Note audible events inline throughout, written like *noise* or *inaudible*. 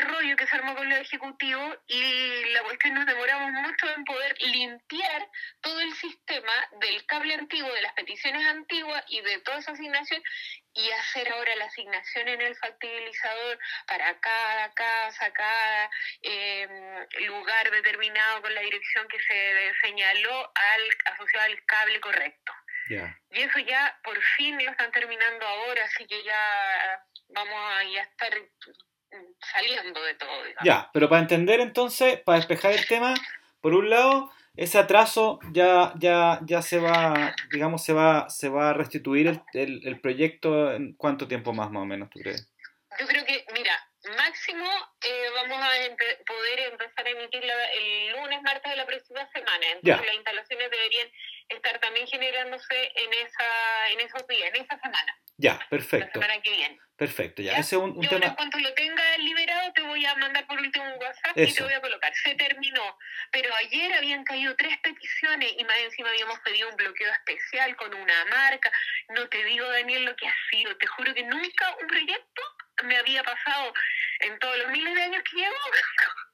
el rollo que se armó con los ejecutivos y la cuestión nos demoramos mucho en poder limpiar todo el sistema del cable antiguo, de las peticiones antiguas y de toda esa asignación y hacer ahora la asignación en el factibilizador para cada casa, cada em, lugar determinado con la dirección que se señaló al asociado al cable correcto. Y eso ya por fin lo están terminando ahora, así que ya vamos a ya estar saliendo de todo. Ya, pero para entender entonces, para despejar el tema, por un lado, ese atraso ya, ya, ya se va, digamos, se va, se va a restituir el, el, el proyecto en cuánto tiempo más, más o menos, tú crees? Yo creo que, mira, máximo eh, vamos a poder empezar a emitir el lunes, martes de la próxima semana. Entonces las instalaciones deberían estar también generándose en esa en esos días, en esa semana. Ya, perfecto. La semana que viene. Perfecto, ya. Ese es un, Yo en cuanto lo tenga liberado te voy a mandar por último un WhatsApp y te voy a colocar. Se terminó. Pero ayer habían caído tres peticiones y más encima habíamos pedido un bloqueo especial con una marca. No te digo, Daniel, lo que ha sido. Te juro que nunca un proyecto me había pasado en todos los miles de años que llevo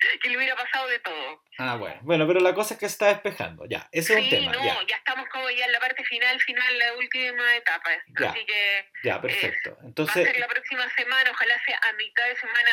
*laughs* que le hubiera pasado de todo. Ah, bueno. Bueno, pero la cosa es que se está despejando, ya. Ese es un tema. no, ya. estamos como ya en la parte final, final, la última etapa. Ya. Así que. Ya, perfecto. Entonces. Va a ser la próxima semana, ojalá sea a mitad de semana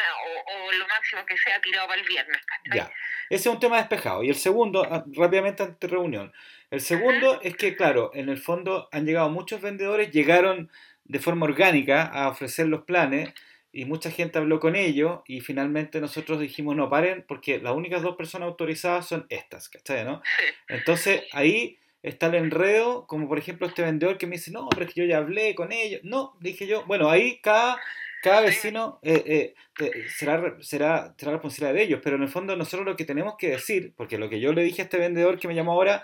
o, lo máximo que sea tirado para el viernes. Ya. Ese es un tema despejado. Y el segundo, ah, rápidamente ante reunión. El segundo es que, claro, en el fondo han llegado muchos vendedores, llegaron de forma orgánica a ofrecer los planes y mucha gente habló con ellos y finalmente nosotros dijimos no paren porque las únicas dos personas autorizadas son estas, ¿cachai? ¿no? *laughs* Entonces ahí está el enredo, como por ejemplo este vendedor que me dice, no, pero es que yo ya hablé con ellos. No, dije yo, bueno, ahí cada, cada vecino eh, eh, será, será, será responsabilidad de ellos, pero en el fondo nosotros lo que tenemos que decir, porque lo que yo le dije a este vendedor que me llamó ahora,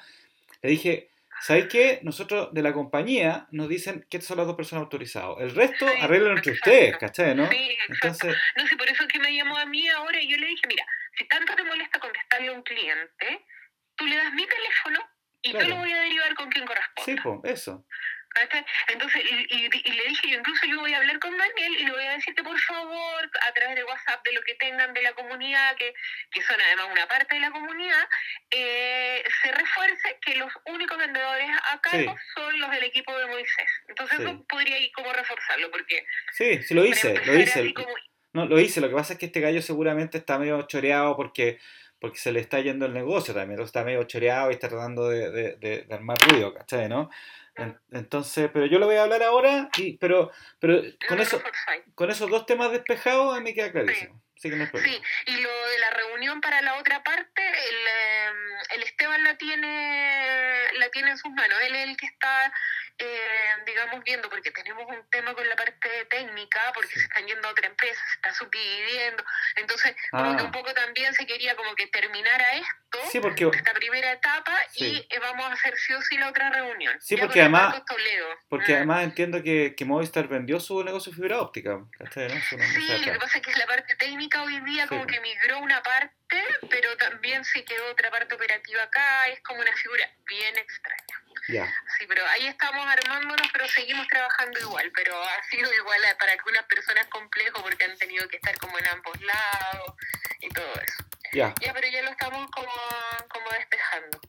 le dije, ¿Sabéis qué? Nosotros de la compañía nos dicen que son las dos personas autorizadas. El resto sí, arreglan entre ustedes, ¿cachai? ¿no? Sí, Entonces, no sé, por eso es que me llamó a mí ahora y yo le dije, mira, si tanto te molesta contestarle a un cliente, tú le das mi teléfono y yo lo voy a derivar con quien corresponda. Sí, pues, eso. Entonces, y, y, le dije, yo incluso yo voy a hablar con Daniel y le voy a decir que por favor, a través de WhatsApp, de lo que tengan de la comunidad, que, que son además una parte de la comunidad, eh, se refuerce que los únicos vendedores a cargo son los del equipo de Moisés. Entonces, eso podría ir como reforzarlo, porque... Sí, sí lo hice, lo hice. No, lo hice, lo que pasa es que este gallo seguramente está medio choreado porque porque se le está yendo el negocio también, está medio choreado y está tratando de, de, de, de armar ruido, ¿cachai? ¿no? Entonces, pero yo lo voy a hablar ahora, y, pero, pero con, eso, con esos dos temas despejados a mí me queda clarísimo. Sí. y lo de la reunión para la otra parte, el, em, el Esteban la tiene, la tiene en sus manos, él es el que está eh, digamos, viendo, porque tenemos un tema con la parte técnica, porque se están yendo a otra empresa, se está subdividiendo, entonces como que ah. un poco también se quería como que terminara esto, porque, esta primera etapa, y eh, vamos a hacer sí o sí la otra reunión. Sí, porque además, porque mm. además entiendo que, que Movistar vendió su negocio de fibra óptica. sí, lo que pasa es que la parte técnica hoy día como que migró una parte, pero también se quedó otra parte operativa acá, es como una figura bien extraña. Sí, pero ahí estamos armándonos, pero seguimos trabajando igual, pero ha sido igual para algunas personas complejo porque han tenido que estar como en ambos lados y todo eso. Ya. Ya, pero ya lo estamos como, como despejando.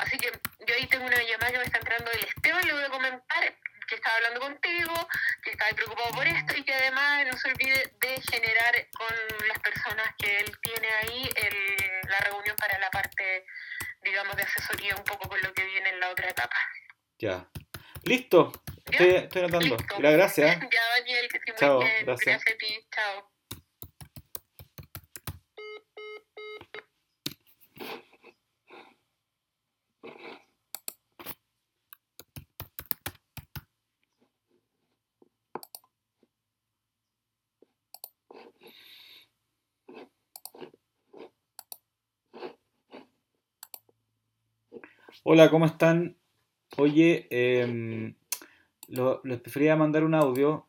Así que yo ahí tengo una llamada que me está entrando del Esteban, le voy a comentar que estaba hablando contigo, que estaba preocupado por esto y que además no se olvide de generar con las personas que él tiene ahí el, la reunión para la parte digamos, de asesoría un poco con lo que viene en la. Ya. Listo. Estoy, estoy notando. Gracias. ya, Daniel, que estoy Chao, bien. Gracias. gracias a ti. Chao. Hola, ¿cómo están? Oye, eh, lo, les prefería mandar un audio